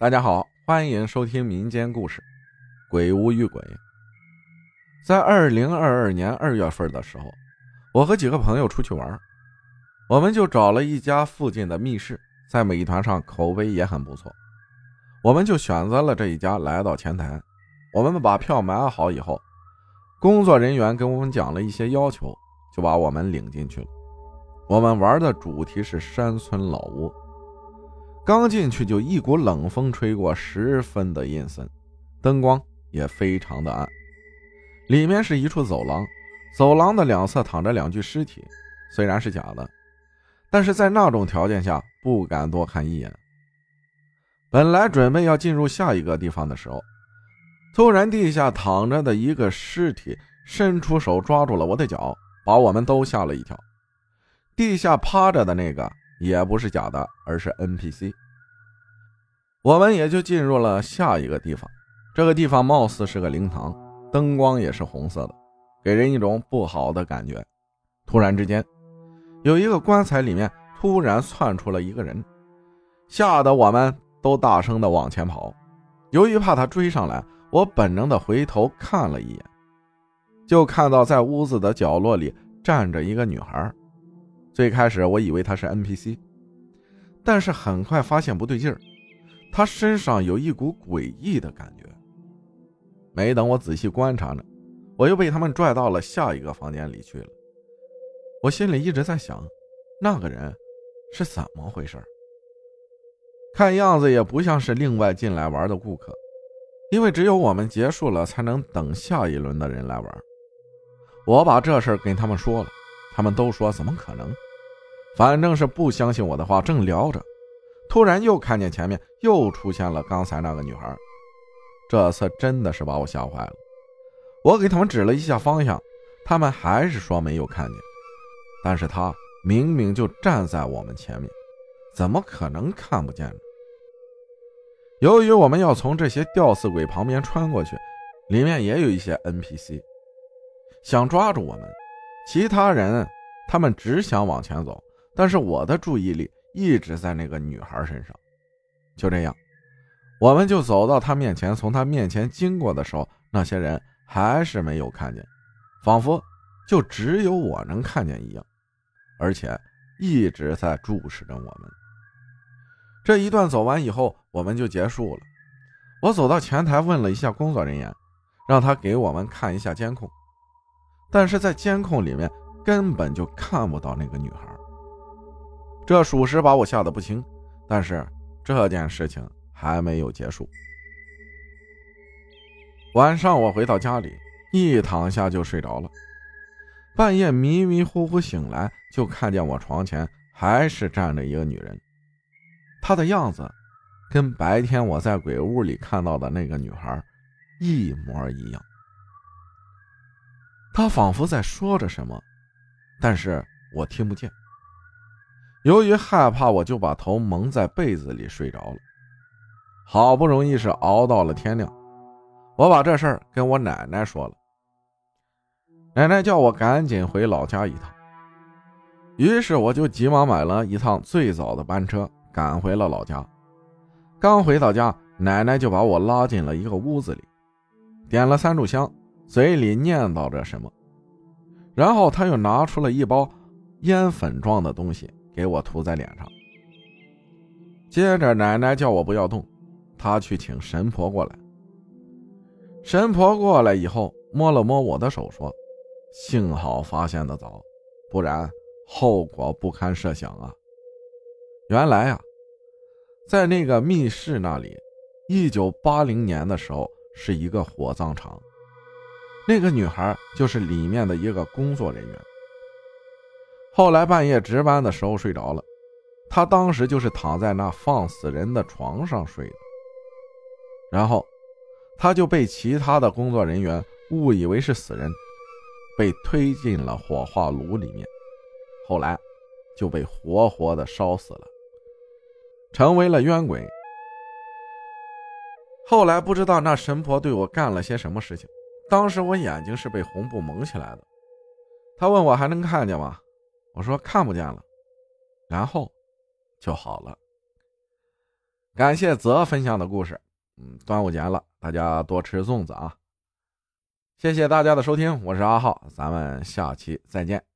大家好，欢迎收听民间故事《鬼屋遇鬼》。在二零二二年二月份的时候，我和几个朋友出去玩，我们就找了一家附近的密室，在美团上口碑也很不错，我们就选择了这一家，来到前台，我们把票买好以后，工作人员跟我们讲了一些要求，就把我们领进去了。我们玩的主题是山村老屋。刚进去就一股冷风吹过，十分的阴森，灯光也非常的暗。里面是一处走廊，走廊的两侧躺着两具尸体，虽然是假的，但是在那种条件下不敢多看一眼。本来准备要进入下一个地方的时候，突然地下躺着的一个尸体伸出手抓住了我的脚，把我们都吓了一跳。地下趴着的那个。也不是假的，而是 NPC。我们也就进入了下一个地方。这个地方貌似是个灵堂，灯光也是红色的，给人一种不好的感觉。突然之间，有一个棺材里面突然窜出了一个人，吓得我们都大声的往前跑。由于怕他追上来，我本能的回头看了一眼，就看到在屋子的角落里站着一个女孩。最开始我以为他是 NPC，但是很快发现不对劲儿，他身上有一股诡异的感觉。没等我仔细观察呢，我又被他们拽到了下一个房间里去了。我心里一直在想，那个人是怎么回事？看样子也不像是另外进来玩的顾客，因为只有我们结束了才能等下一轮的人来玩。我把这事跟他们说了。他们都说怎么可能？反正是不相信我的话。正聊着，突然又看见前面又出现了刚才那个女孩。这次真的是把我吓坏了。我给他们指了一下方向，他们还是说没有看见。但是他明明就站在我们前面，怎么可能看不见呢？由于我们要从这些吊死鬼旁边穿过去，里面也有一些 NPC，想抓住我们。其他人，他们只想往前走，但是我的注意力一直在那个女孩身上。就这样，我们就走到她面前，从她面前经过的时候，那些人还是没有看见，仿佛就只有我能看见一样，而且一直在注视着我们。这一段走完以后，我们就结束了。我走到前台问了一下工作人员，让他给我们看一下监控。但是在监控里面根本就看不到那个女孩，这属实把我吓得不轻。但是这件事情还没有结束。晚上我回到家里，一躺下就睡着了。半夜迷迷糊糊醒来，就看见我床前还是站着一个女人，她的样子跟白天我在鬼屋里看到的那个女孩一模一样。他仿佛在说着什么，但是我听不见。由于害怕，我就把头蒙在被子里睡着了。好不容易是熬到了天亮，我把这事儿跟我奶奶说了。奶奶叫我赶紧回老家一趟，于是我就急忙买了一趟最早的班车，赶回了老家。刚回到家，奶奶就把我拉进了一个屋子里，点了三炷香。嘴里念叨着什么，然后他又拿出了一包烟粉状的东西给我涂在脸上。接着奶奶叫我不要动，她去请神婆过来。神婆过来以后摸了摸我的手，说：“幸好发现的早，不然后果不堪设想啊！”原来啊，在那个密室那里，一九八零年的时候是一个火葬场。那个女孩就是里面的一个工作人员。后来半夜值班的时候睡着了，他当时就是躺在那放死人的床上睡的。然后，他就被其他的工作人员误以为是死人，被推进了火化炉里面，后来就被活活的烧死了，成为了冤鬼。后来不知道那神婆对我干了些什么事情。当时我眼睛是被红布蒙起来的，他问我还能看见吗？我说看不见了，然后就好了。感谢泽分享的故事。嗯，端午节了，大家多吃粽子啊！谢谢大家的收听，我是阿浩，咱们下期再见。